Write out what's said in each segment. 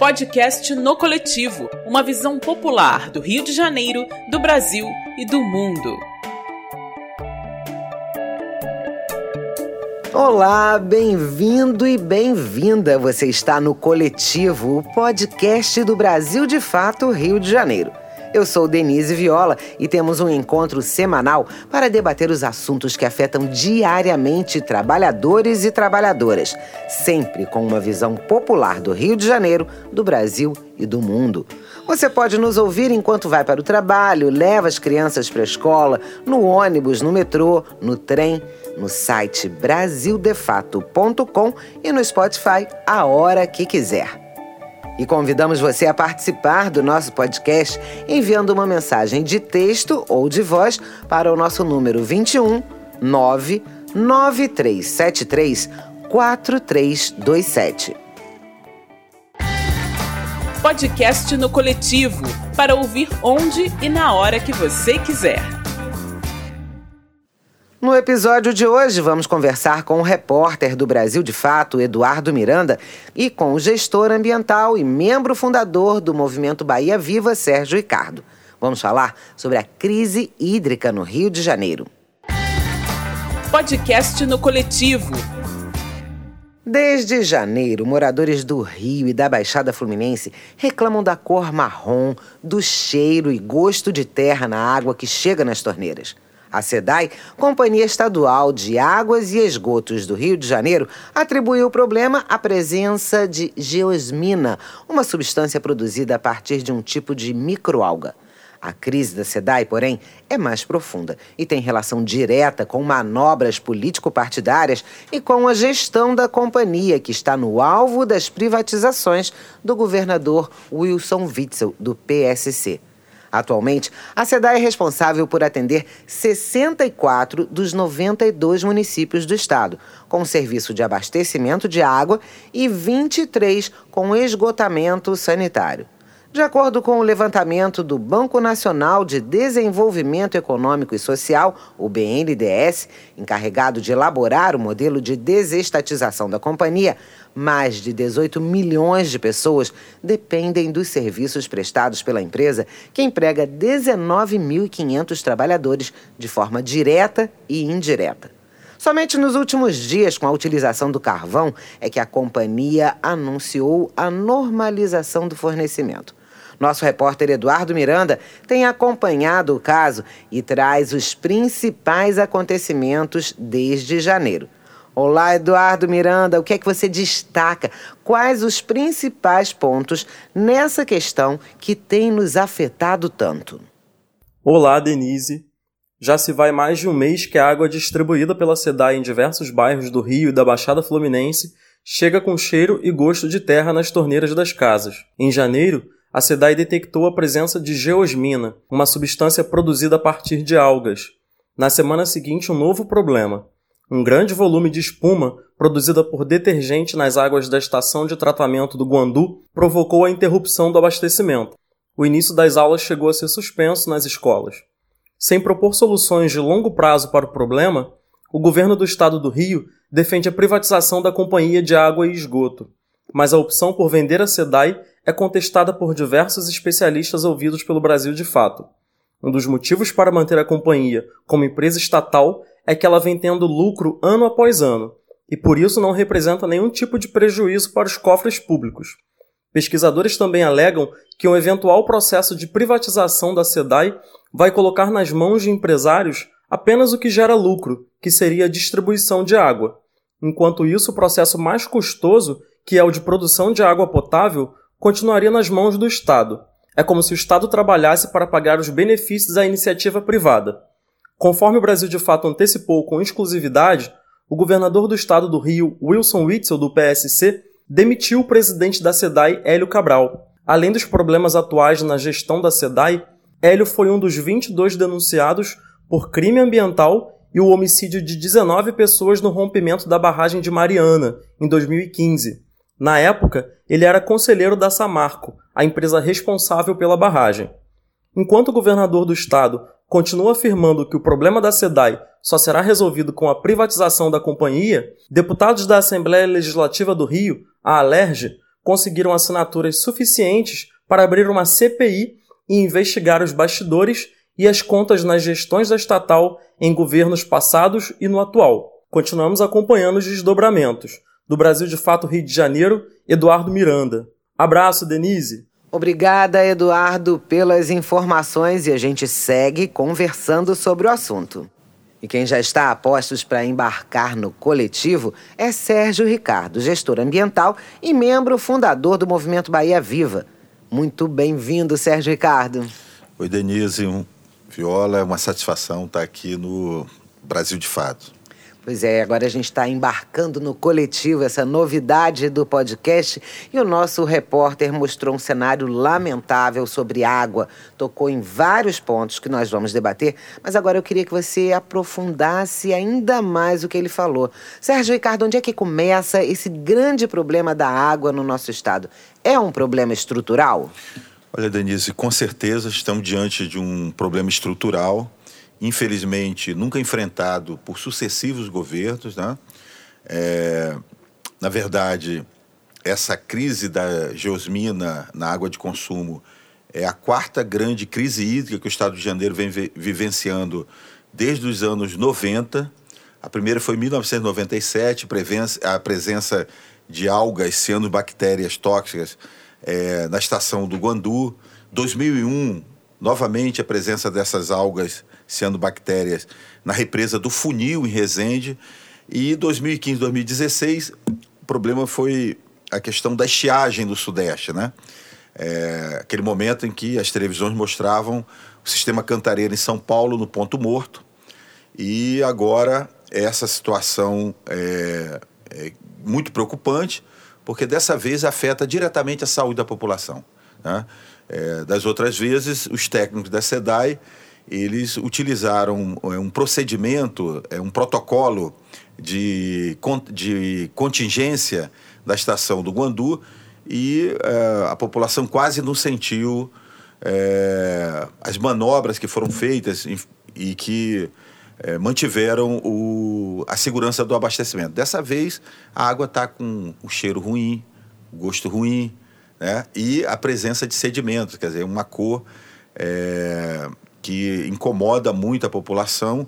Podcast no Coletivo uma visão popular do Rio de Janeiro, do Brasil e do mundo. Olá, bem-vindo e bem-vinda. Você está no Coletivo, o podcast do Brasil de Fato, Rio de Janeiro. Eu sou Denise Viola e temos um encontro semanal para debater os assuntos que afetam diariamente trabalhadores e trabalhadoras, sempre com uma visão popular do Rio de Janeiro, do Brasil e do mundo. Você pode nos ouvir enquanto vai para o trabalho, leva as crianças para a escola, no ônibus, no metrô, no trem, no site brasildefato.com e no Spotify a hora que quiser. E convidamos você a participar do nosso podcast enviando uma mensagem de texto ou de voz para o nosso número 21 99373 4327. Podcast no Coletivo para ouvir onde e na hora que você quiser. No episódio de hoje, vamos conversar com o repórter do Brasil de Fato, Eduardo Miranda, e com o gestor ambiental e membro fundador do Movimento Bahia Viva, Sérgio Ricardo. Vamos falar sobre a crise hídrica no Rio de Janeiro. Podcast no Coletivo. Desde janeiro, moradores do Rio e da Baixada Fluminense reclamam da cor marrom, do cheiro e gosto de terra na água que chega nas torneiras. A SEDAI, Companhia Estadual de Águas e Esgotos do Rio de Janeiro, atribuiu o problema à presença de geosmina, uma substância produzida a partir de um tipo de microalga. A crise da SEDAI, porém, é mais profunda e tem relação direta com manobras político-partidárias e com a gestão da companhia, que está no alvo das privatizações do governador Wilson Witzel, do PSC. Atualmente, a SEDAI é responsável por atender 64 dos 92 municípios do estado, com serviço de abastecimento de água e 23 com esgotamento sanitário. De acordo com o levantamento do Banco Nacional de Desenvolvimento Econômico e Social, o BNDES, encarregado de elaborar o modelo de desestatização da companhia, mais de 18 milhões de pessoas dependem dos serviços prestados pela empresa, que emprega 19.500 trabalhadores de forma direta e indireta. Somente nos últimos dias, com a utilização do carvão, é que a companhia anunciou a normalização do fornecimento. Nosso repórter Eduardo Miranda tem acompanhado o caso e traz os principais acontecimentos desde janeiro. Olá, Eduardo Miranda, o que é que você destaca? Quais os principais pontos nessa questão que tem nos afetado tanto? Olá, Denise. Já se vai mais de um mês que a água distribuída pela SEDAI em diversos bairros do Rio e da Baixada Fluminense chega com cheiro e gosto de terra nas torneiras das casas. Em janeiro, a SEDAI detectou a presença de geosmina, uma substância produzida a partir de algas. Na semana seguinte, um novo problema. Um grande volume de espuma, produzida por detergente nas águas da estação de tratamento do Guandu, provocou a interrupção do abastecimento. O início das aulas chegou a ser suspenso nas escolas. Sem propor soluções de longo prazo para o problema, o governo do estado do Rio defende a privatização da Companhia de Água e Esgoto. Mas a opção por vender a SEDAI é contestada por diversos especialistas ouvidos pelo Brasil de fato. Um dos motivos para manter a companhia como empresa estatal é que ela vem tendo lucro ano após ano, e por isso não representa nenhum tipo de prejuízo para os cofres públicos. Pesquisadores também alegam que um eventual processo de privatização da SEDAI vai colocar nas mãos de empresários apenas o que gera lucro, que seria a distribuição de água. Enquanto isso, o processo mais custoso, que é o de produção de água potável, continuaria nas mãos do Estado. É como se o Estado trabalhasse para pagar os benefícios à iniciativa privada. Conforme o Brasil de fato antecipou com exclusividade, o governador do estado do Rio, Wilson Witzel, do PSC, demitiu o presidente da SEDAI, Hélio Cabral. Além dos problemas atuais na gestão da SEDAI, Hélio foi um dos 22 denunciados por crime ambiental e o homicídio de 19 pessoas no rompimento da barragem de Mariana, em 2015. Na época, ele era conselheiro da Samarco, a empresa responsável pela barragem. Enquanto o governador do estado continua afirmando que o problema da SEDAI só será resolvido com a privatização da companhia, deputados da Assembleia Legislativa do Rio, a ALERJ, conseguiram assinaturas suficientes para abrir uma CPI e investigar os bastidores e as contas nas gestões da estatal em governos passados e no atual. Continuamos acompanhando os desdobramentos. Do Brasil de Fato Rio de Janeiro, Eduardo Miranda. Abraço, Denise. Obrigada, Eduardo, pelas informações e a gente segue conversando sobre o assunto. E quem já está a postos para embarcar no coletivo é Sérgio Ricardo, gestor ambiental e membro fundador do Movimento Bahia Viva. Muito bem-vindo, Sérgio Ricardo. Oi, Denise. Viola, é uma satisfação estar aqui no Brasil de Fato. Pois é, agora a gente está embarcando no coletivo, essa novidade do podcast. E o nosso repórter mostrou um cenário lamentável sobre água. Tocou em vários pontos que nós vamos debater, mas agora eu queria que você aprofundasse ainda mais o que ele falou. Sérgio Ricardo, onde é que começa esse grande problema da água no nosso estado? É um problema estrutural? Olha, Denise, com certeza estamos diante de um problema estrutural infelizmente nunca enfrentado por sucessivos governos. Né? É, na verdade, essa crise da geosmina na água de consumo é a quarta grande crise hídrica que o Estado de Janeiro vem vivenciando desde os anos 90. A primeira foi em 1997, a presença de algas cianobactérias tóxicas é, na estação do Guandu. 2001, novamente a presença dessas algas cianobactérias na represa do Funil, em Resende. E 2015, 2016, o problema foi a questão da estiagem do Sudeste, né? É, aquele momento em que as televisões mostravam o sistema cantareiro em São Paulo no ponto morto. E agora essa situação é, é muito preocupante, porque dessa vez afeta diretamente a saúde da população. Né? É, das outras vezes, os técnicos da SEDAI eles utilizaram é, um procedimento, é, um protocolo de, de contingência da estação do Guandu e é, a população quase não sentiu é, as manobras que foram feitas e, e que mantiveram o, a segurança do abastecimento. Dessa vez, a água está com um cheiro ruim, gosto ruim, né? e a presença de sedimentos, quer dizer, uma cor que incomoda muito a população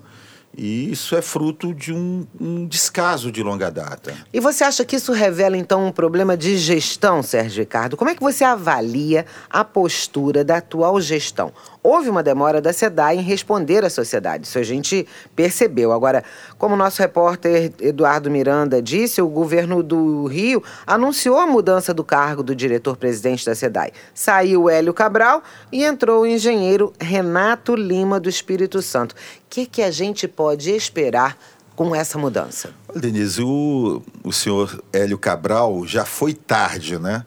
e isso é fruto de um, um, descaso de longa data. E você acha que isso revela, então, um problema de gestão, Sérgio Ricardo? Como é que você avalia a postura da atual gestão? Houve uma demora da SEDAI em responder à sociedade, isso a gente percebeu. Agora, como o nosso repórter Eduardo Miranda disse, o governo do Rio anunciou a mudança do cargo do diretor-presidente da SEDAI. Saiu Hélio Cabral e entrou o engenheiro Renato Lima do Espírito Santo. O que, que a gente pode esperar com essa mudança? Denise, o, o senhor Hélio Cabral já foi tarde, né?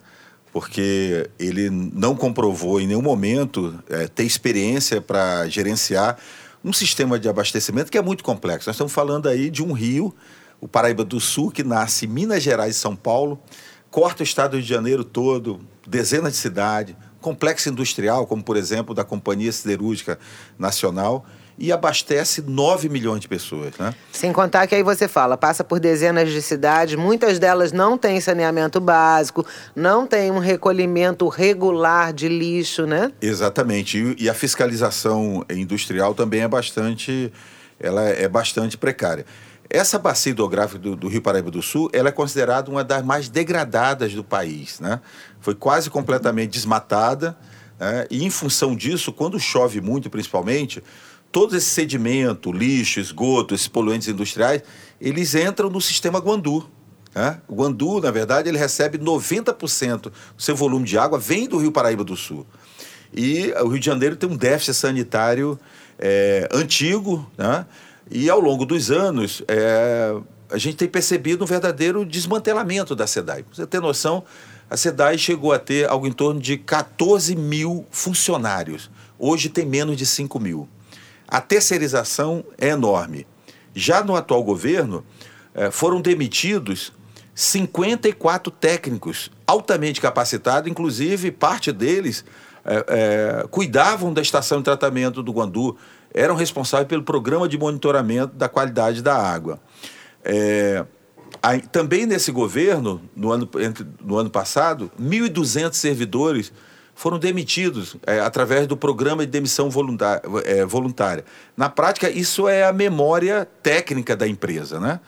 porque ele não comprovou em nenhum momento é, ter experiência para gerenciar um sistema de abastecimento que é muito complexo. Nós estamos falando aí de um rio, o Paraíba do Sul, que nasce em Minas Gerais e São Paulo, corta o estado de Janeiro todo, dezenas de cidades, complexo industrial, como por exemplo da Companhia Siderúrgica Nacional, e abastece 9 milhões de pessoas. Né? Sem contar que aí você fala, passa por dezenas de cidades, muitas delas não têm saneamento básico, não têm um recolhimento regular de lixo, né? Exatamente. E, e a fiscalização industrial também é bastante, ela é bastante precária. Essa bacia hidrográfica do, do, Rio Paraíba do Sul, ela é considerada uma das mais degradadas do país, né? Foi quase completamente desmatada, né? e em função disso, quando chove muito, principalmente, todo esse sedimento, lixo, esgoto, esses poluentes industriais, eles entram no sistema Guandu. Né? O Guandu, na verdade, ele recebe 90% do seu volume de água vem do Rio Paraíba do Sul. E o Rio de Janeiro tem um déficit sanitário é, antigo, né? e ao longo dos anos é, a gente tem percebido um verdadeiro desmantelamento da SEDAI. você ter noção, a SEDAI chegou a ter algo em torno de 14 mil funcionários. Hoje tem menos de 5 mil. A terceirização é enorme. Já no atual governo, eh, foram demitidos 54 técnicos altamente capacitados, inclusive parte deles é, é, cuidavam da estação de tratamento do Guandu, eram responsáveis pelo programa de monitoramento da qualidade da água. É, também nesse governo, no ano, entre, no ano passado, 1.200 servidores foram demitidos é, através do programa de demissão voluntária, é, voluntária. Na prática, isso é a memória técnica da empresa, né?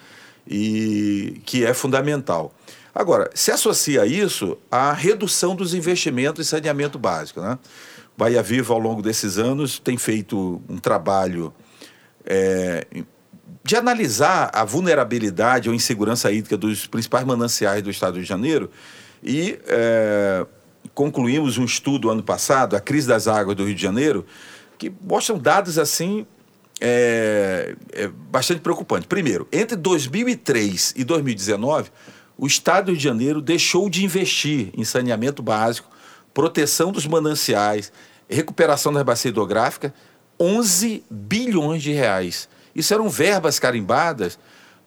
E que é fundamental. Agora, se associa a isso a redução dos investimentos em saneamento básico, né? Bahia Viva, ao longo desses anos, tem feito um trabalho é, de analisar a vulnerabilidade ou insegurança hídrica dos principais mananciais do Estado de Janeiro e é, concluímos um estudo ano passado, a crise das águas do Rio de Janeiro, que mostram dados assim é, é bastante preocupantes. Primeiro, entre 2003 e 2019, o Estado do Rio de Janeiro deixou de investir em saneamento básico, proteção dos mananciais, recuperação da bacia hidrográfica, 11 bilhões de reais. Isso eram verbas carimbadas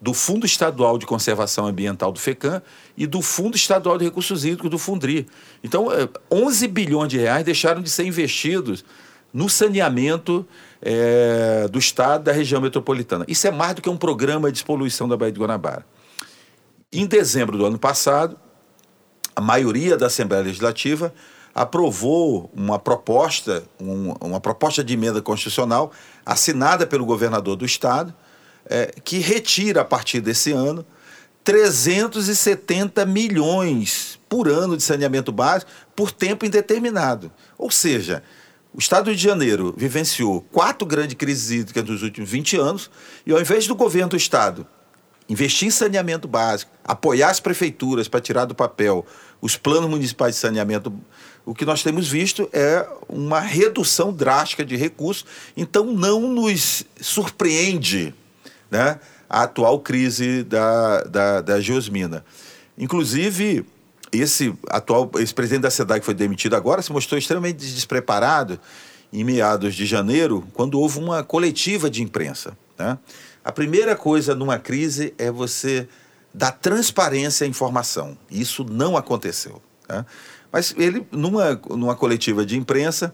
do Fundo Estadual de Conservação Ambiental do FECAM e do Fundo Estadual de Recursos Hídricos do Fundri. Então, 11 é, bilhões de reais deixaram de ser investidos no saneamento é, do Estado da região metropolitana. Isso é mais do que um programa de despoluição da Baía de Guanabara. Em dezembro do ano passado, a maioria da Assembleia Legislativa aprovou uma proposta, um, uma proposta de emenda constitucional assinada pelo governador do estado, é, que retira a partir desse ano 370 milhões por ano de saneamento básico por tempo indeterminado. Ou seja, o Estado de Janeiro vivenciou quatro grandes crises hídricas nos últimos 20 anos e, ao invés do governo do Estado investir em saneamento básico, apoiar as prefeituras para tirar do papel os planos municipais de saneamento o que nós temos visto é uma redução drástica de recursos, então não nos surpreende né, a atual crise da, da, da geosmina. Inclusive, esse atual esse presidente da SEDAI que foi demitido agora se mostrou extremamente despreparado em meados de janeiro, quando houve uma coletiva de imprensa. Né? A primeira coisa numa crise é você dar transparência à informação. Isso não aconteceu. Né? Mas ele, numa, numa coletiva de imprensa,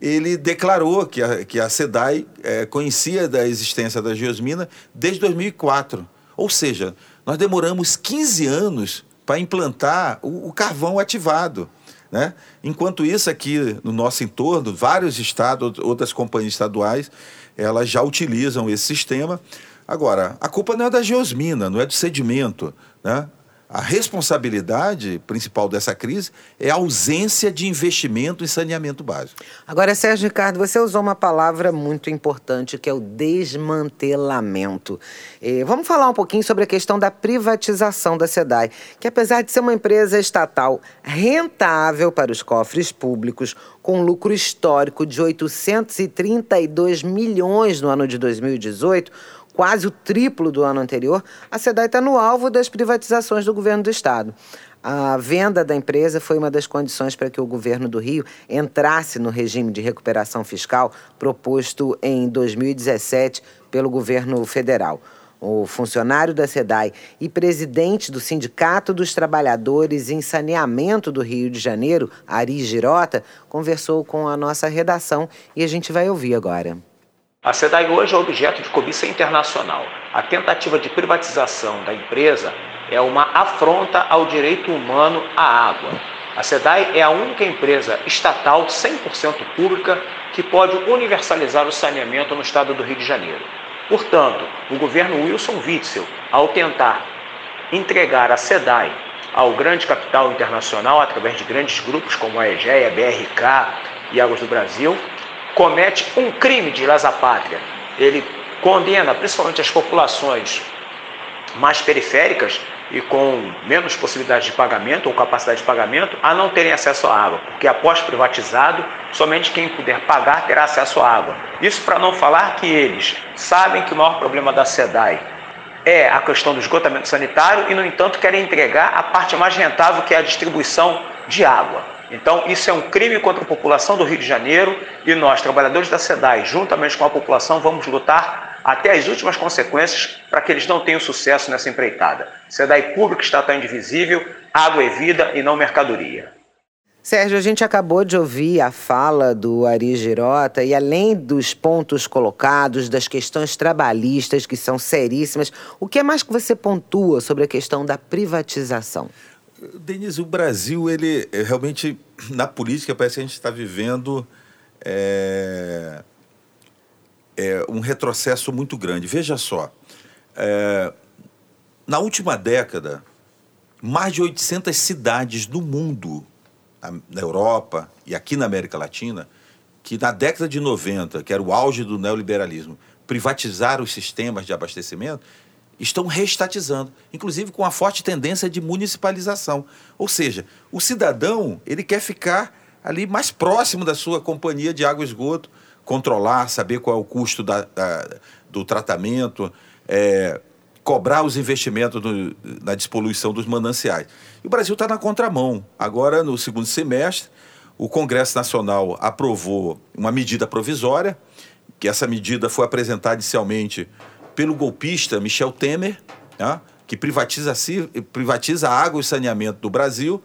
ele declarou que a, que a SEDAI é, conhecia da existência da geosmina desde 2004. Ou seja, nós demoramos 15 anos para implantar o, o, carvão ativado. Né? Enquanto isso, aqui no nosso entorno, vários estados, outras companhias estaduais, elas já utilizam esse sistema. Agora, a culpa não é da geosmina, não é do sedimento. Né? A responsabilidade principal dessa crise é a ausência de investimento em saneamento básico. Agora, Sérgio Ricardo, você usou uma palavra muito importante que é o desmantelamento. E vamos falar um pouquinho sobre a questão da privatização da SEDAI, que apesar de ser uma empresa estatal rentável para os cofres públicos, com lucro histórico de 832 milhões no ano de 2018, quase o triplo do ano anterior, a SEDAI está no alvo das privatizações do governo do Estado. A venda da empresa foi uma das condições para que o governo do Rio entrasse no regime de recuperação fiscal proposto em 2017 pelo governo federal. O funcionário da SEDAI e presidente do Sindicato dos Trabalhadores em Saneamento do Rio de Janeiro, Ari Girota, conversou com a nossa redação e a gente vai ouvir agora. A SEDAI hoje é objeto de cobiça internacional. A tentativa de privatização da empresa é uma afronta ao direito humano à água. A SEDAI é a única empresa estatal 100% pública que pode universalizar o saneamento no estado do Rio de Janeiro. Portanto, o governo Wilson Witzel, ao tentar entregar a SEDAI ao grande capital internacional através de grandes grupos como a EGEA, BRK e Águas do Brasil, comete um crime de lesa pátria. Ele condena principalmente as populações mais periféricas e com menos possibilidade de pagamento ou capacidade de pagamento a não terem acesso à água, porque após privatizado, somente quem puder pagar terá acesso à água. Isso para não falar que eles sabem que o maior problema da SEDAI é a questão do esgotamento sanitário e, no entanto, querem entregar a parte mais rentável, que é a distribuição de água. Então, isso é um crime contra a população do Rio de Janeiro e nós, trabalhadores da SEDAI, juntamente com a população, vamos lutar até as últimas consequências para que eles não tenham sucesso nessa empreitada. SEDAI público, estatal indivisível, água é vida e não mercadoria. Sérgio, a gente acabou de ouvir a fala do Ari Girota e além dos pontos colocados, das questões trabalhistas que são seríssimas, o que é mais que você pontua sobre a questão da privatização? Denise, o Brasil, ele é, realmente, na política, parece que a gente está vivendo é, é, um retrocesso muito grande. Veja só, é, na última década, mais de 800 cidades do mundo na Europa e aqui na América Latina, que na década de 90, que era o auge do neoliberalismo, privatizaram os sistemas de abastecimento, estão reestatizando, inclusive com a forte tendência de municipalização. Ou seja, o cidadão ele quer ficar ali mais próximo da sua companhia de água e esgoto, controlar, saber qual é o custo da, da do tratamento, é, cobrar os investimentos do, na despoluição dos mananciais. E o Brasil está na contramão. Agora, no segundo semestre, o Congresso Nacional aprovou uma medida provisória, que essa medida foi apresentada inicialmente pelo golpista Michel Temer, né, que privatiza, privatiza a água e saneamento do Brasil,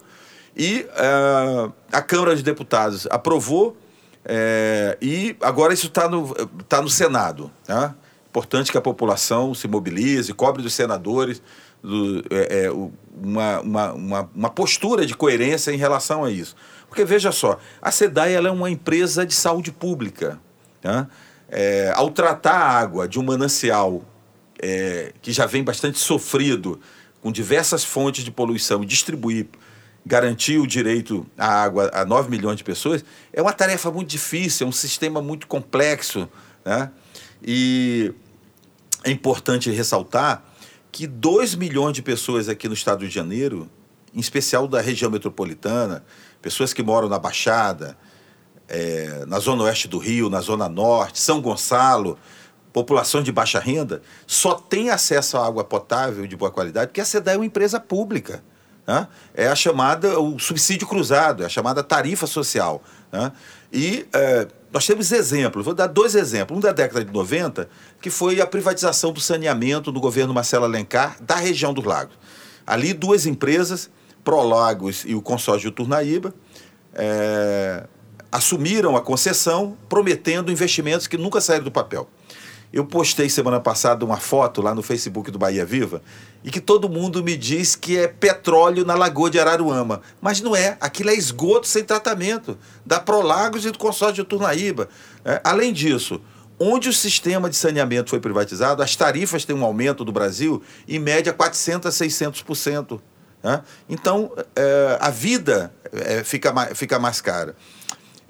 e uh, a Câmara de Deputados aprovou, é, e agora isso está no, tá no Senado. Né? Importante que a população se mobilize, cobre dos senadores do, é, é, uma, uma, uma, uma, postura de coerência em relação a isso. Porque, veja só, a SEDAI ela é uma empresa de saúde pública. Tá? É, ao tratar a água de um manancial é, que já vem bastante sofrido, com diversas fontes de poluição, e distribuir, garantir o direito à água a 9 milhões de pessoas, é uma tarefa muito difícil, é um sistema muito complexo. Né? E é importante ressaltar que 2 milhões de pessoas aqui no estado de Janeiro, em especial da região metropolitana, pessoas que moram na Baixada, é, na zona oeste do Rio, na zona norte, São Gonçalo, população de baixa renda, só tem acesso à água potável de boa qualidade porque a SEDA é uma empresa pública. Né? É a chamada, o subsídio cruzado, é a chamada tarifa social. Né? E é, nós temos exemplos, vou dar dois exemplos. Um da década de 90, que foi a privatização do saneamento do governo Marcelo Alencar da região do Lago. Ali, duas empresas, Prolagos e o consórcio Turnaíba, é, assumiram a concessão, prometendo investimentos que nunca saíram do papel. Eu postei semana passada uma foto lá no Facebook do Bahia Viva e que todo mundo me diz que é petróleo na Lagoa de Araruama. Mas não é, aquilo é esgoto sem tratamento, da Prolagos e do consórcio de Turnaíba. É, além disso, onde o sistema de saneamento foi privatizado, as tarifas têm um aumento do Brasil em média 400% a 600%. Né? Então, é, a vida é, fica, fica mais cara.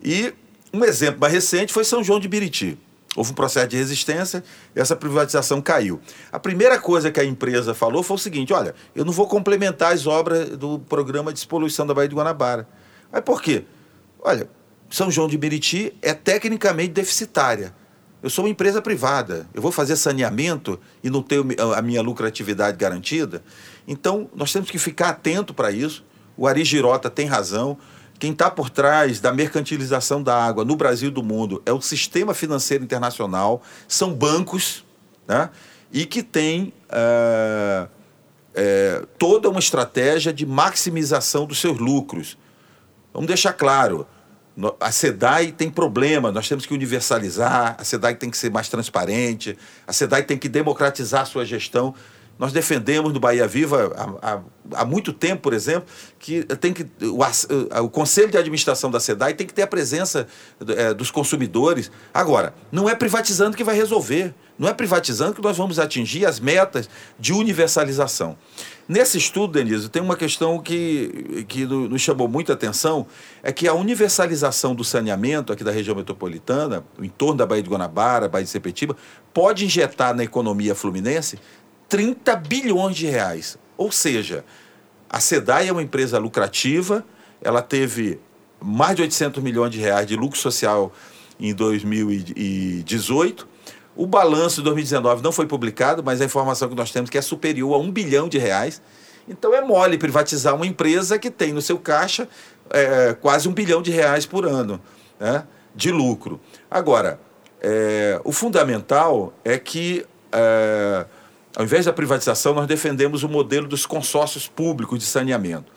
E um exemplo mais recente foi São João de Biriti. Houve um processo de resistência essa privatização caiu. A primeira coisa que a empresa falou foi o seguinte: olha, eu não vou complementar as obras do programa de despoluição da Baía de Guanabara. Mas por quê? Olha, São João de Meriti é tecnicamente deficitária. Eu sou uma empresa privada, eu vou fazer saneamento e não tenho a minha lucratividade garantida. Então, nós temos que ficar atento para isso. O Ari Girota tem razão. Quem está por trás da mercantilização da água no Brasil e do mundo é o sistema financeiro internacional, são bancos, né? e que tem é, é, toda uma estratégia de maximização dos seus lucros. Vamos deixar claro, a SEDAI tem problema, nós temos que universalizar, a SEDAI tem que ser mais transparente, a SEDAI tem que democratizar a sua gestão. Nós defendemos no Bahia Viva há, há, há, muito tempo, por exemplo, que tem que o, o, Conselho de Administração da SEDAI tem que ter a presença é, dos consumidores. Agora, não é privatizando que vai resolver, não é privatizando que nós vamos atingir as metas de universalização. Nesse estudo, Denise, tem uma questão que, que nos chamou muita atenção, é que a universalização do saneamento aqui da região metropolitana, em torno da Baía de Guanabara, Baía de Sepetiba, pode injetar na economia fluminense 30 bilhões de reais. Ou seja, a SEDAI é uma empresa lucrativa, ela teve mais de 800 milhões de reais de lucro social em 2018. O balanço de 2019 não foi publicado, mas a informação que nós temos é que é superior a um bilhão de reais. Então é mole privatizar uma empresa que tem no seu caixa é, quase um bilhão de reais por ano né, de lucro. Agora, é, o fundamental é que é, ao invés da privatização, nós defendemos o modelo dos consórcios públicos de saneamento.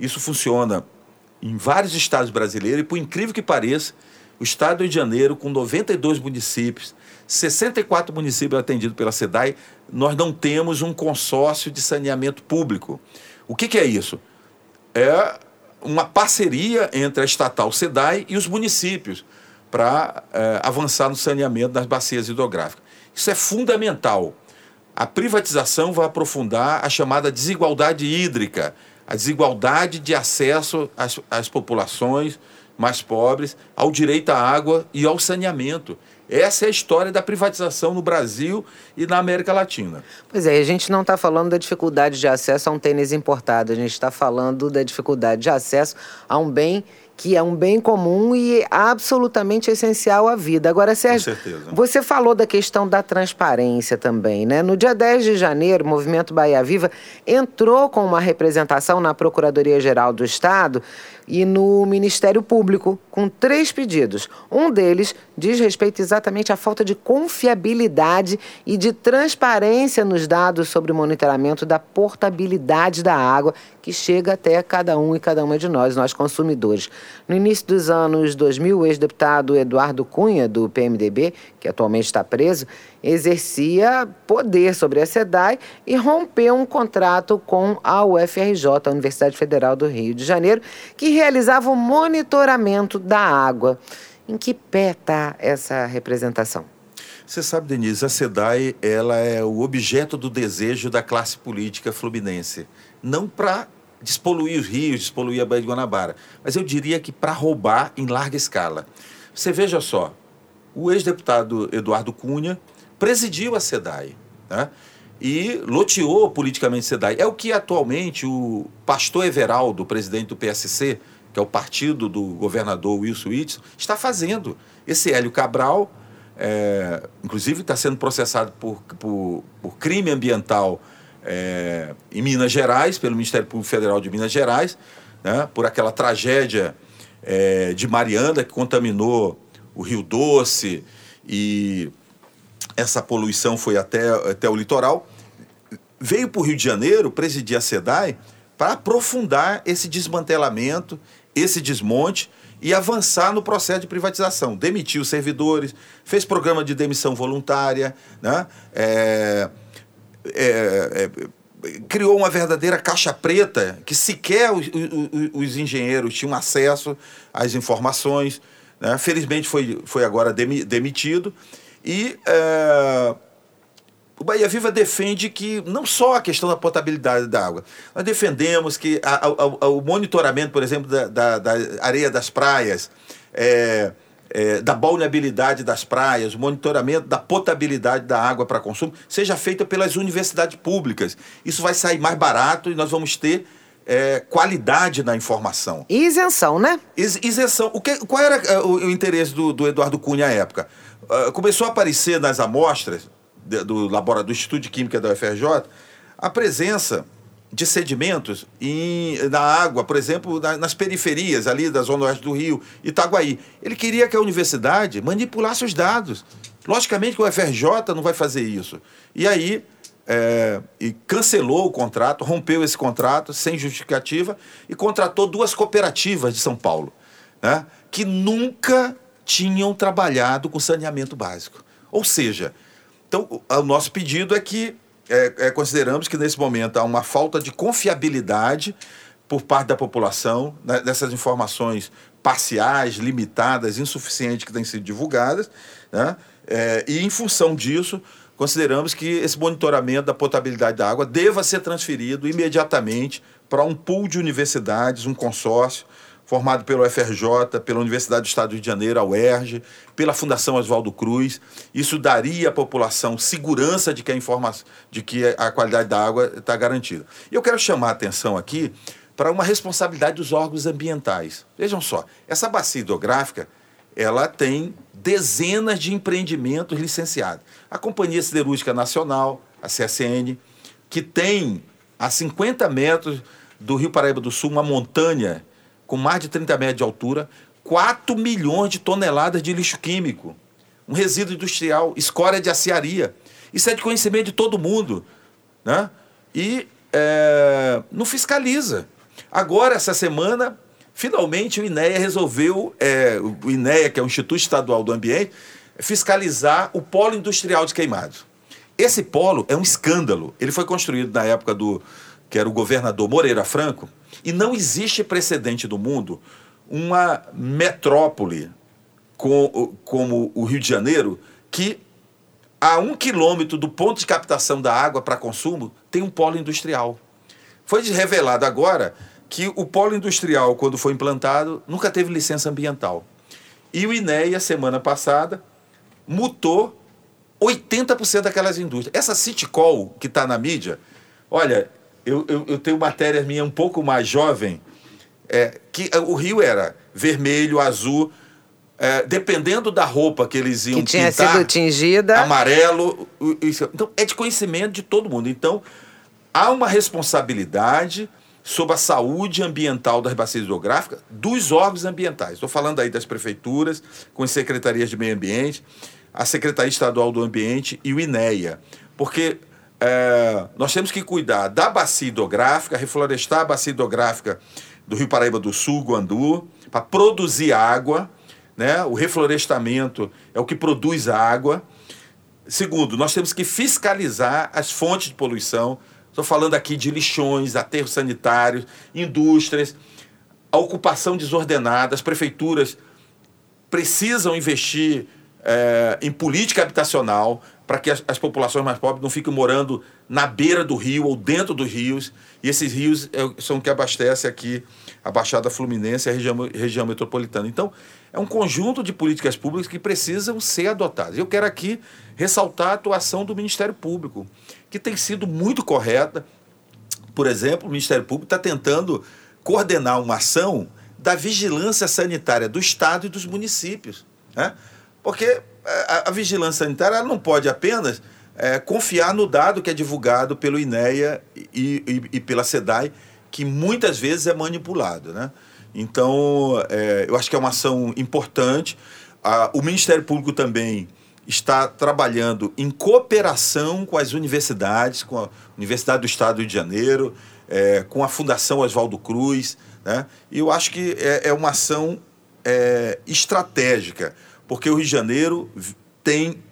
Isso funciona em vários estados brasileiros, e por incrível que pareça, o estado do Rio de Janeiro, com 92 municípios, 64 municípios atendidos pela SEDAI, nós não temos um consórcio de saneamento público. O que, que é isso? É uma parceria entre a estatal SEDAI e os municípios para é, avançar no saneamento das bacias hidrográficas. Isso é fundamental. A privatização vai aprofundar a chamada desigualdade hídrica, a desigualdade de acesso às, às populações mais pobres ao direito à água e ao saneamento. Essa é a história da privatização no Brasil e na América Latina. Pois é, a gente não está falando da dificuldade de acesso a um tênis importado, a gente está falando da dificuldade de acesso a um bem que é um bem comum e absolutamente essencial à vida. Agora, Sérgio, você falou da questão da transparência também, né? No dia 10 de janeiro, o Movimento Bahia Viva entrou com uma representação na Procuradoria-Geral do Estado e no Ministério Público, com três pedidos. Um deles diz respeito exatamente à falta de confiabilidade e de transparência nos dados sobre o monitoramento da portabilidade da água que chega até cada um e cada uma de nós, nós consumidores. No início dos anos 2000, o ex-deputado Eduardo Cunha, do PMDB, que atualmente está preso, exercia poder sobre a SEDAI e rompeu um contrato com a UFRJ, a Universidade Federal do Rio de Janeiro, que realizava o monitoramento da água. Em que pé está essa representação? Você sabe, Denise, a SEDAI ela é o objeto do desejo da classe política fluminense. Não para despoluir os rios, despoluir a Baía de Guanabara, mas eu diria que para roubar em larga escala. Você veja só, o ex-deputado Eduardo Cunha presidiu a SEDAI né? e loteou politicamente a SEDAI. É o que atualmente o pastor Everaldo, presidente do PSC, que é o partido do governador Wilson Whitson, está fazendo. Esse Hélio Cabral, é, inclusive, está sendo processado por, por, por crime ambiental é, em Minas Gerais, pelo Ministério Público Federal de Minas Gerais, né, por aquela tragédia é, de Mariana que contaminou o Rio Doce e essa poluição foi até, até o litoral. Veio para o Rio de Janeiro presidir a SEDAI para aprofundar esse desmantelamento, esse desmonte e avançar no processo de privatização. Demitiu servidores, fez programa de demissão voluntária, né? É, é, é, criou uma verdadeira caixa preta que sequer os, os, os engenheiros tinham acesso às informações. Né? Felizmente foi, foi agora demitido. E é, o Bahia Viva defende que não só a questão da potabilidade da água, nós defendemos que a, a, a, o monitoramento, por exemplo, da, da, da areia das praias, é, é, da balneabilidade das praias, o monitoramento da potabilidade da água para consumo, seja feito pelas universidades públicas. Isso vai sair mais barato e nós vamos ter é, qualidade na informação. E isenção, né? Is, isenção. O que, qual era é, o, interesse do, do, Eduardo Cunha à época? Uh, começou a aparecer nas amostras de, do, laboratório, do Instituto de Química da UFRJ a presença de sedimentos em, na água, por exemplo, na, nas periferias ali da zona oeste do Rio, Itaguaí. Ele queria que a universidade manipulasse os dados. Logicamente que o UFRJ não vai fazer isso. E aí é, e cancelou o contrato, rompeu esse contrato sem justificativa e contratou duas cooperativas de São Paulo, né, que nunca tinham trabalhado com saneamento básico. Ou seja, então, o nosso pedido é que é, é, consideramos que nesse momento há uma falta de confiabilidade por parte da população né, dessas informações parciais, limitadas, insuficientes que têm sido divulgadas, né? É, e em função disso consideramos que esse monitoramento da potabilidade da água deva ser transferido imediatamente para um pool de universidades, um consórcio, formado pelo FRJ, pela Universidade do Estado de Janeiro, a UERJ, pela Fundação Oswaldo Cruz. Isso daria à população segurança de que a, informação, de que a qualidade da água está garantida. E eu quero chamar a atenção aqui para uma responsabilidade dos órgãos ambientais. Vejam só, essa bacia hidrográfica ela tem dezenas de empreendimentos licenciados. A Companhia Siderúrgica Nacional, a CSN, que tem a 50 metros do Rio Paraíba do Sul uma montanha com mais de 30 metros de altura, 4 milhões de toneladas de lixo químico, um resíduo industrial, escória de aciaria. Isso é de conhecimento de todo mundo. Né? E é, não fiscaliza. Agora, essa semana, finalmente o INEA resolveu, é, o INEA, que é o Instituto Estadual do Ambiente, fiscalizar o polo industrial de Queimados. Esse polo é um escândalo. Ele foi construído na época do que era o governador Moreira Franco, e não existe precedente do mundo uma metrópole com, como o Rio de Janeiro que a um quilômetro do ponto de captação da água para consumo tem um polo industrial. Foi revelado agora que o polo industrial, quando foi implantado, nunca teve licença ambiental. E o INEA, semana passada, mutou 80% daquelas indústrias. Essa Citicol que está na mídia, olha, eu, eu, eu, tenho matérias minha um pouco mais jovem, é, que o Rio era vermelho, azul, é, dependendo da roupa que eles iam que tinha pintar, sido tingida. amarelo. Isso. Então, é de conhecimento de todo mundo. Então, há uma responsabilidade sobre a saúde ambiental das bacias hidrográficas dos órgãos ambientais. Estou falando aí das prefeituras, com as secretarias de meio ambiente, a Secretaria Estadual do Ambiente e o INEA. Porque é, nós temos que cuidar da bacia hidrográfica, reflorestar a bacia hidrográfica do Rio Paraíba do Sul, Guandu, para produzir água. Né? O reflorestamento é o que produz água. Segundo, nós temos que fiscalizar as fontes de poluição. Estou falando aqui de lixões, aterros sanitários, indústrias, a ocupação desordenada. As prefeituras precisam investir é, em política habitacional para que as, as, populações mais pobres não fiquem morando na beira do rio ou dentro dos rios. E esses rios é, são que abastecem aqui a Baixada Fluminense e a região, região metropolitana. Então, é um conjunto de políticas públicas que precisam ser adotadas. Eu quero aqui ressaltar a atuação do Ministério Público, que tem sido muito correta. Por exemplo, o Ministério Público está tentando coordenar uma ação da vigilância sanitária do Estado e dos municípios. Né? Porque é, a, a vigilância sanitária não pode apenas é, confiar no dado que é divulgado pelo INEA e, e, e, pela SEDAI, que muitas vezes é manipulado. Né? Então, é, eu acho que é uma ação importante. A, o Ministério Público também está trabalhando em cooperação com as universidades, com a Universidade do Estado do Rio de Janeiro, é, com a Fundação Oswaldo Cruz. Né? E eu acho que é, é uma ação é, estratégica porque o Rio de Janeiro tem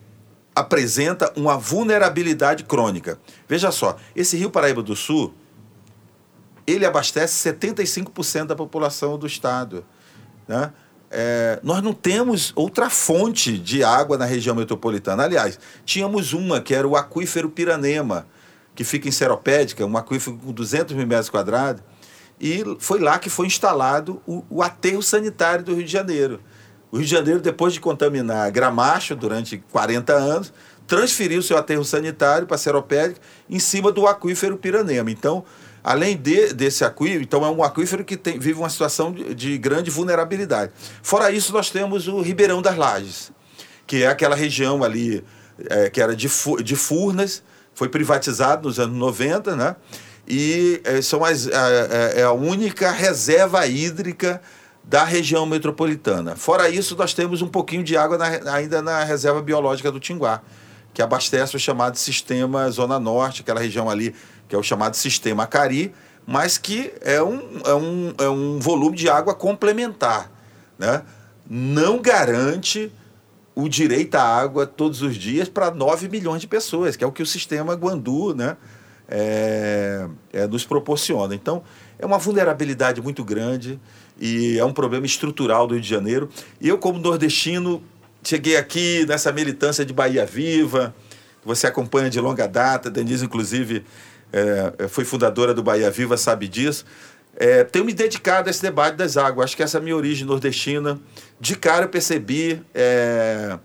apresenta uma vulnerabilidade crônica. Veja só, esse Rio Paraíba do Sul, ele abastece 75% da população do estado. Né? É, nós não temos outra fonte de água na região metropolitana. Aliás, tínhamos uma, que era o aquífero Piranema, que fica em Seropédica, um aquífero com 200 mil metros quadrados, e foi lá que foi instalado o, o aterro sanitário do Rio de Janeiro. O Rio de Janeiro, depois de contaminar Gramacho durante 40 anos, transferiu seu aterro sanitário para Seropédica em cima do aquífero Piranema. Então, além de, desse aquífero, então é um aquífero que tem, vive uma situação de, de, grande vulnerabilidade. Fora isso, nós temos o Ribeirão das Lages, que é aquela região ali é, que era de, de Furnas, foi privatizado nos anos 90, né? E é, são as, é, é a única reserva hídrica da região metropolitana. Fora isso, nós temos um pouquinho de água na, ainda na reserva biológica do Tinguá, que abastece o chamado sistema Zona Norte, aquela região ali que é o chamado sistema Acari, mas que é um, é um, é um volume de água complementar. Né? Não garante o direito à água todos os dias para 9 milhões de pessoas, que é o que o sistema Guandu né, é, é, nos proporciona. Então, é uma vulnerabilidade muito grande e é um problema estrutural do Rio de Janeiro. E eu, como nordestino, cheguei aqui nessa militância de Bahia Viva, que você acompanha de longa data, Denise, inclusive, é, foi fundadora do Bahia Viva, sabe disso. É, tenho me dedicado a esse debate das águas. Acho que essa é a minha origem nordestina. De cara eu percebi é,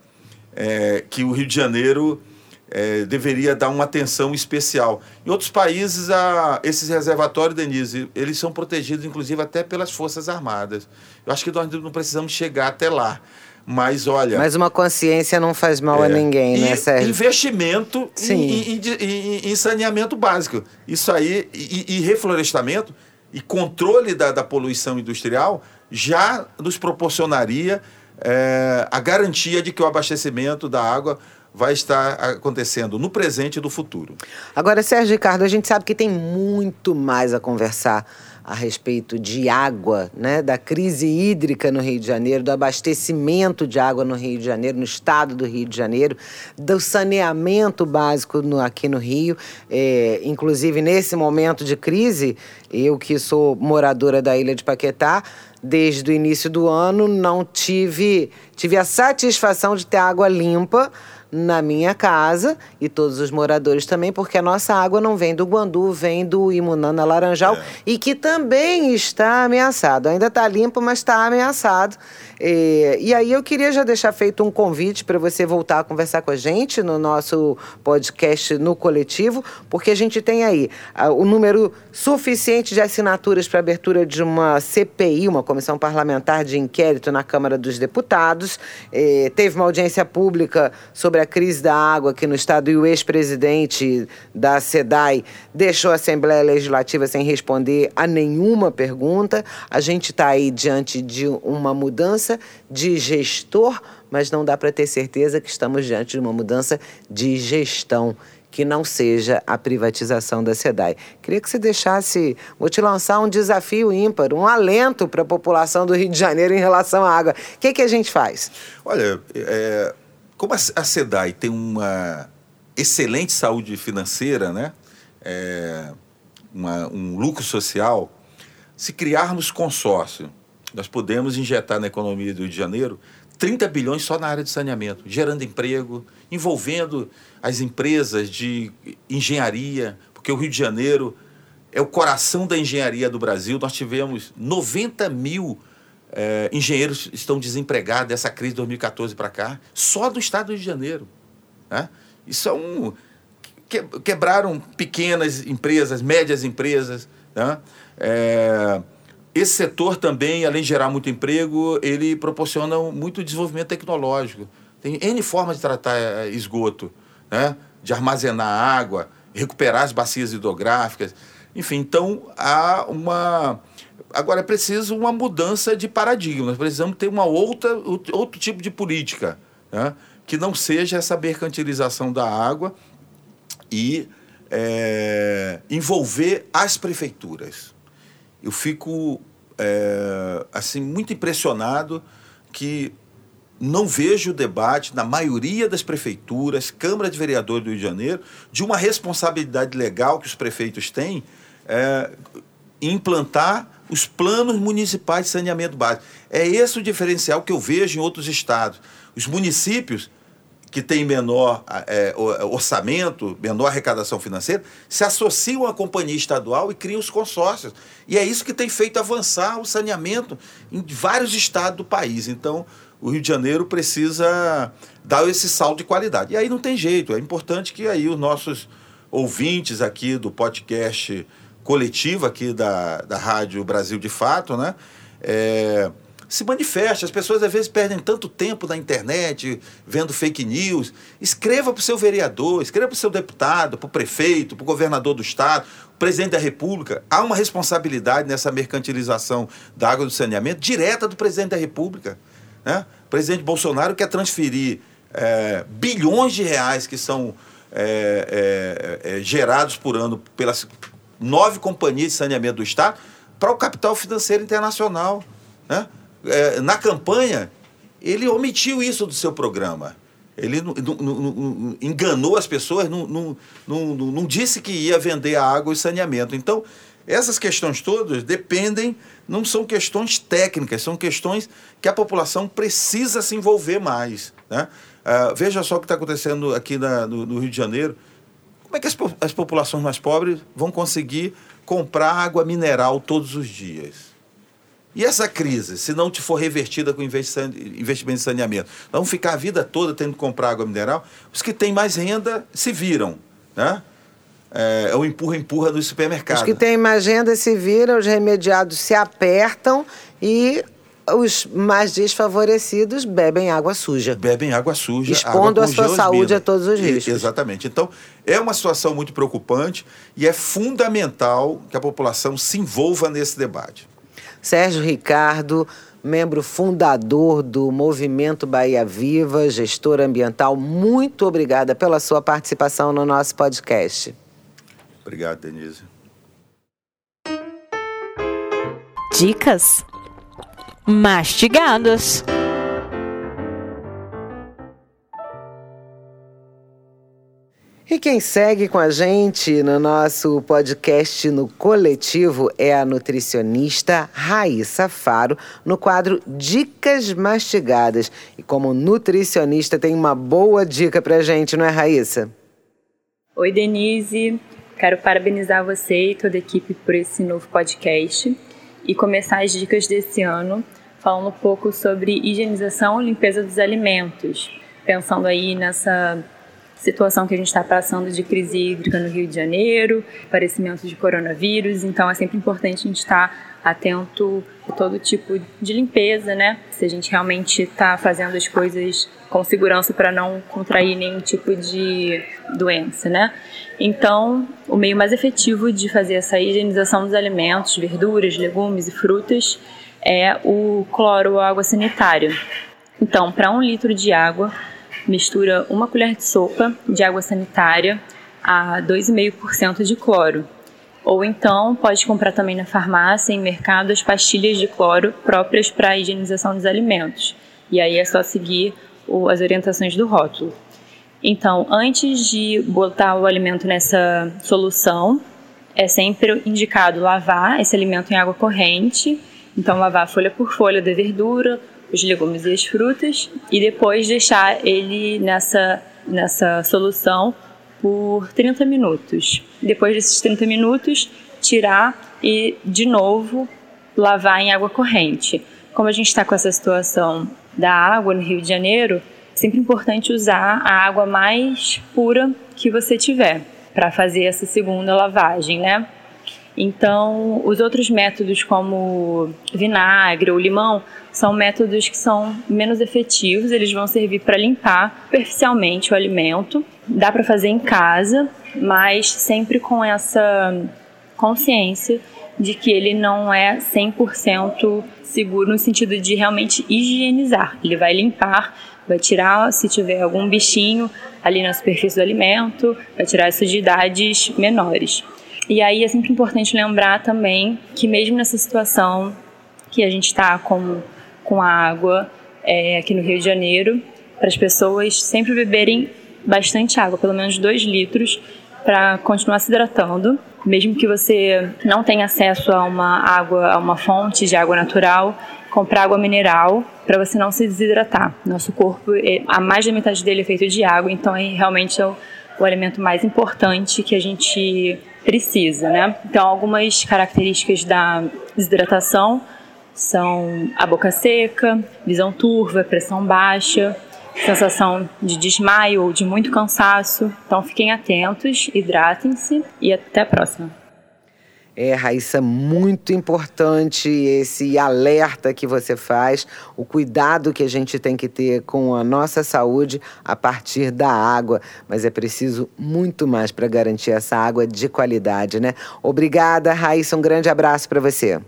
é, que o Rio de Janeiro é, deveria dar uma atenção especial. Em outros países, a, esses reservatórios, Denise, eles são protegidos, inclusive, até pelas Forças Armadas. Eu acho que nós não precisamos chegar até lá. Mas olha. Mas uma consciência não faz mal é, a ninguém, né, Sérgio? Investimento em, em, em, em, saneamento básico. Isso aí, e, e reflorestamento e controle da, da, poluição industrial já nos proporcionaria é, a garantia de que o abastecimento da água vai estar acontecendo no presente e no futuro. Agora, Sérgio Ricardo, a gente sabe que tem muito mais a conversar a respeito de água, né, da crise hídrica no Rio de Janeiro, do abastecimento de água no Rio de Janeiro, no estado do Rio de Janeiro, do saneamento básico no, aqui no Rio. É, inclusive, nesse momento de crise, eu que sou moradora da Ilha de Paquetá, desde o início do ano não tive, tive a satisfação de ter água limpa na minha casa e todos os moradores também, porque a nossa água não vem do Guandu, vem do Imunana Laranjal é. e que também está ameaçado. Ainda está limpo, mas está ameaçado. E, e aí eu queria já deixar feito um convite para você voltar a conversar com a gente no nosso podcast no coletivo, porque a gente tem aí uh, o número suficiente de assinaturas para abertura de uma CPI, uma comissão parlamentar de inquérito na Câmara dos Deputados. Eh, teve uma audiência pública sobre a crise da água aqui no estado e o ex-presidente da SEDAI deixou a Assembleia Legislativa sem responder a nenhuma pergunta. A gente está aí diante de uma mudança de gestor, mas não dá para ter certeza que estamos diante de uma mudança de gestão que não seja a privatização da SEDAI. Queria que você deixasse, vou te lançar um desafio ímpar, um alento para a população do Rio de Janeiro em relação à água. O que, que a gente faz? Olha, é, como a SEDAI tem uma excelente saúde financeira, né? É, uma, um lucro social, se criarmos consórcio, nós podemos injetar na economia do Rio de Janeiro 30 bilhões só na área de saneamento, gerando emprego, envolvendo as empresas de engenharia, porque o Rio de Janeiro é o coração da engenharia do Brasil. Nós tivemos 90 mil é, engenheiros estão desempregados dessa crise de 2014 para cá, só do estado do Rio de Janeiro. Né? Isso é um. Que, quebraram pequenas empresas, médias empresas. Né? É, esse setor também, além de gerar muito emprego, ele proporciona muito desenvolvimento tecnológico. Tem N formas de tratar é, esgoto, né? de armazenar água, recuperar as bacias hidrográficas. Enfim, então há uma Agora é preciso uma mudança de paradigma. Precisamos ter uma outra, outro tipo de política, né? que não seja essa mercantilização da água e é, envolver as prefeituras. Eu fico é, assim muito impressionado que não vejo o debate na maioria das prefeituras, Câmara de Vereadores do Rio de Janeiro, de uma responsabilidade legal que os prefeitos têm é, implantar os planos municipais de saneamento básico. É esse o diferencial que eu vejo em outros estados. Os municípios que têm menor é, orçamento, menor arrecadação financeira, se associam à companhia estadual e criam os consórcios. E é isso que tem feito avançar o saneamento em vários estados do país. Então, o Rio de Janeiro precisa dar esse salto de qualidade. E aí não tem jeito, é importante que aí os nossos ouvintes aqui do podcast coletiva aqui da, da Rádio Brasil de Fato, né? É, se manifeste. As pessoas às vezes perdem tanto tempo na internet vendo fake news. Escreva para o seu vereador, escreva para o seu deputado, para o prefeito, para o governador do estado, presidente da República. Há uma responsabilidade nessa mercantilização da água do saneamento direta do presidente da República. Né? O presidente Bolsonaro quer transferir é, bilhões de reais que são é, é, é gerados por ano pelas nove companhias de saneamento do Estado para o capital financeiro internacional. Né? É, na campanha, ele omitiu isso do seu programa. Ele enganou as pessoas, não, não, disse que ia vender a água e saneamento. Então, essas questões todas dependem, não são questões técnicas, são questões que a população precisa se envolver mais. Né? Uh, veja só o que está acontecendo aqui na, no, no Rio de Janeiro. Como é que as, as populações mais pobres vão conseguir comprar água mineral todos os dias? E essa crise, se não te for revertida com investimento em saneamento, vamos ficar a vida toda tendo que comprar água mineral? Os que têm mais renda se viram, né? É, é o empurra-empurra no supermercado. Os que têm mais renda se viram, os remediados se apertam e os mais desfavorecidos bebem água suja. Bebem água suja. Expondo água a sua saúde a todos os riscos. Exatamente. Então, é uma situação muito preocupante e é fundamental que a população se envolva nesse debate. Sérgio Ricardo, membro fundador do Movimento Bahia Viva, gestora ambiental, muito obrigada pela sua participação no nosso podcast. Obrigado, Denise. Dicas mastigadas. E quem segue com a gente no nosso podcast no coletivo é a nutricionista Raíssa Faro, no quadro Dicas Mastigadas. E como nutricionista tem uma boa dica pra gente, não é, Raíssa? Oi, Denise. Quero parabenizar você e toda a equipe por esse novo podcast e começar as dicas desse ano falando um pouco sobre higienização e limpeza dos alimentos, pensando aí nessa situação que a gente está passando de crise hídrica no Rio de Janeiro, aparecimento de coronavírus, então é sempre importante a gente estar tá atento a todo tipo de limpeza, né? Se a gente realmente está fazendo as coisas com segurança para não contrair nenhum tipo de doença, né? Então, o meio mais efetivo de fazer essa higienização dos alimentos, verduras, legumes e frutas é o cloro água sanitária. Então, para um litro de água, mistura uma colher de sopa de água sanitária a 2,5% de cloro. Ou então pode comprar também na farmácia, em mercado, as pastilhas de cloro próprias para a higienização dos alimentos. E aí é só seguir as orientações do rótulo. Então, antes de botar o alimento nessa solução, é sempre indicado lavar esse alimento em água corrente. Então, lavar folha por folha da verdura, os legumes e as frutas e depois deixar ele nessa, nessa solução por 30 minutos. Depois desses 30 minutos, tirar e de novo lavar em água corrente. Como a gente está com essa situação da água no Rio de Janeiro, é sempre importante usar a água mais pura que você tiver para fazer essa segunda lavagem, né? Então, os outros métodos, como vinagre ou limão, são métodos que são menos efetivos, eles vão servir para limpar superficialmente o alimento. Dá para fazer em casa, mas sempre com essa consciência de que ele não é 100% seguro no sentido de realmente higienizar. Ele vai limpar, vai tirar se tiver algum bichinho ali na superfície do alimento, vai tirar as sujidades menores. E aí é sempre importante lembrar também que mesmo nessa situação que a gente está com, com a água é, aqui no Rio de Janeiro, para as pessoas sempre beberem bastante água, pelo menos 2 litros, para continuar se hidratando. Mesmo que você não tenha acesso a uma água, a uma fonte de água natural, comprar água mineral para você não se desidratar. Nosso corpo, é, a mais da metade dele é feito de água, então é realmente é o, o alimento mais importante que a gente precisa, né? Então, algumas características da desidratação são a boca seca, visão turva, pressão baixa, sensação de desmaio ou de muito cansaço. Então, fiquem atentos, hidratem-se e até a próxima. É, Raíssa, muito importante esse alerta que você faz, o cuidado que a gente tem que ter com a nossa saúde a partir da água. Mas é preciso muito mais para garantir essa água de qualidade, né? Obrigada, Raíssa. Um grande abraço para você.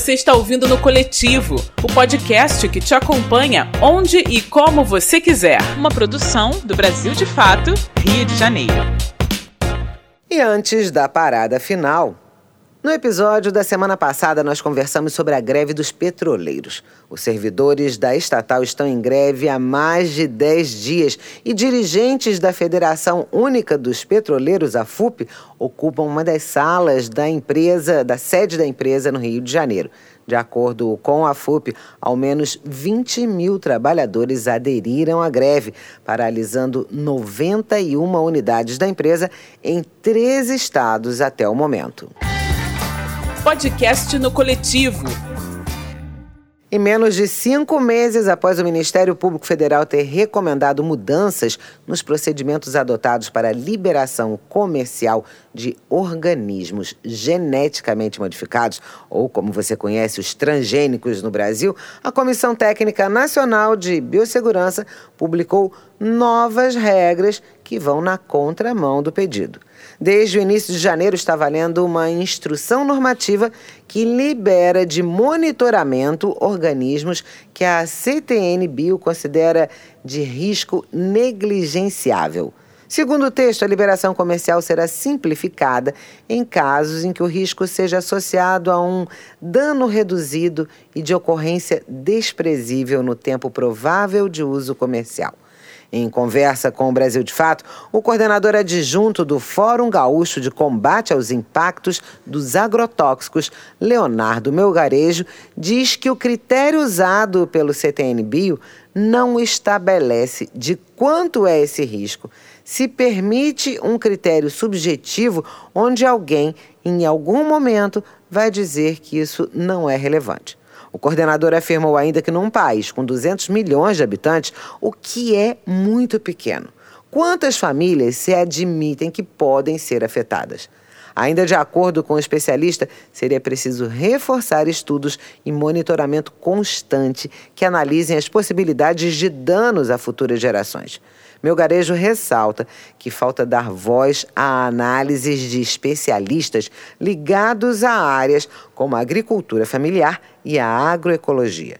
Você está ouvindo no Coletivo, o podcast que te acompanha onde e como você quiser. Uma produção do Brasil de Fato, Rio de Janeiro. E antes da parada final, no episódio da semana passada, nós conversamos sobre a greve dos petroleiros. Os servidores da estatal estão em greve há mais de 10 dias e dirigentes da Federação Única dos Petroleiros, a FUP, ocupam uma das salas da empresa, da sede da empresa no Rio de Janeiro. De acordo com a FUP, ao menos 20 mil trabalhadores aderiram à greve, paralisando 91 unidades da empresa em três estados até o momento podcast no coletivo. E menos de cinco meses após o Ministério Público Federal ter recomendado mudanças nos procedimentos adotados para a liberação comercial de organismos geneticamente modificados, ou como você conhece, os transgênicos no Brasil, a Comissão Técnica Nacional de Biossegurança publicou novas regras que vão na contramão do pedido. Desde o início de janeiro está valendo uma instrução normativa que libera de monitoramento organismos que a CTN Bio considera de risco negligenciável. Segundo o texto, a liberação comercial será simplificada em casos em que o risco seja associado a um dano reduzido e de ocorrência desprezível no tempo provável de uso comercial. Em conversa com o Brasil de Fato, o coordenador adjunto do Fórum Gaúcho de Combate aos Impactos dos Agrotóxicos, Leonardo Melgarejo, diz que o critério usado pelo CTN Bio não estabelece de quanto é esse risco. Se permite um critério subjetivo onde alguém, em algum momento, vai dizer que isso não é relevante. O coordenador afirmou ainda que num país com 200 milhões de habitantes, o que é muito pequeno, quantas famílias se admitem que podem ser afetadas? Ainda de acordo com o especialista, seria preciso reforçar estudos e monitoramento constante que analisem as possibilidades de danos a futuras gerações. Meu garejo ressalta que falta dar voz a análises de especialistas ligados a áreas como a agricultura familiar e a agroecologia.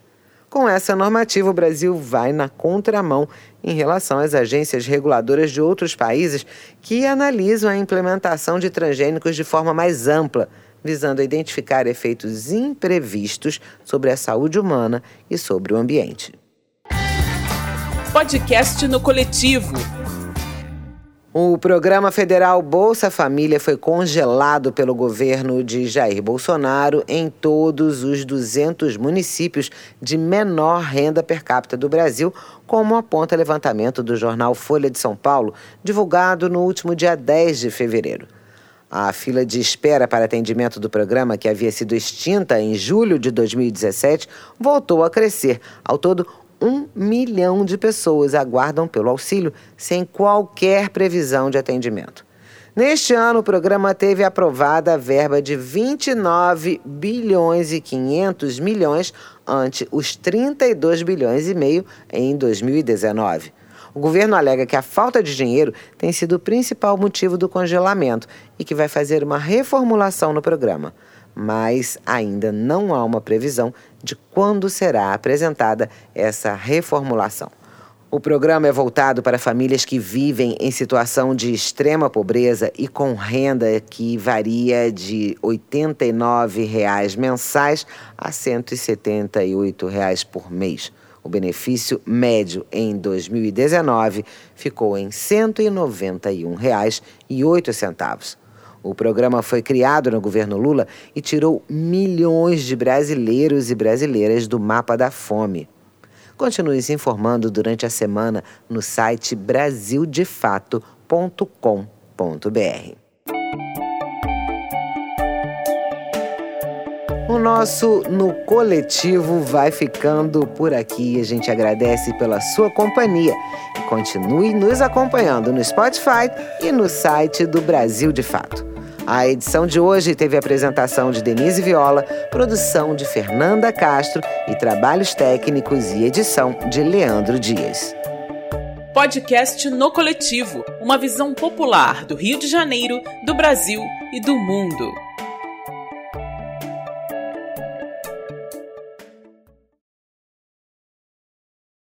Com essa normativa, o Brasil vai na contramão em relação às agências reguladoras de outros países que analisam a implementação de transgênicos de forma mais ampla, visando identificar efeitos imprevistos sobre a saúde humana e sobre o ambiente. Podcast no Coletivo. O programa federal Bolsa Família foi congelado pelo governo de Jair Bolsonaro em todos os 200 municípios de menor renda per capita do Brasil, como aponta levantamento do jornal Folha de São Paulo, divulgado no último dia 10 de fevereiro. A fila de espera para atendimento do programa, que havia sido extinta em julho de 2017, voltou a crescer. Ao todo, um milhão de pessoas aguardam pelo auxílio sem qualquer previsão de atendimento. Neste ano, o programa teve aprovada a verba de 29 bilhões e 500 milhões ante os 32 bilhões e meio em 2019. O governo alega que a falta de dinheiro tem sido o principal motivo do congelamento e que vai fazer uma reformulação no programa mas ainda não há uma previsão de quando será apresentada essa reformulação. O programa é voltado para famílias que vivem em situação de extrema pobreza e com renda que varia de 89 reais mensais a 178 reais por mês. O benefício médio em 2019 ficou em R$ 191,08. O programa foi criado no governo Lula e tirou milhões de brasileiros e brasileiras do mapa da fome. Continue se informando durante a semana no site brasildefato.com.br. O nosso No Coletivo vai ficando por aqui. A gente agradece pela sua companhia. E continue nos acompanhando no Spotify e no site do Brasil de Fato. A edição de hoje teve apresentação de Denise Viola, produção de Fernanda Castro e trabalhos técnicos e edição de Leandro Dias. Podcast No Coletivo uma visão popular do Rio de Janeiro, do Brasil e do mundo.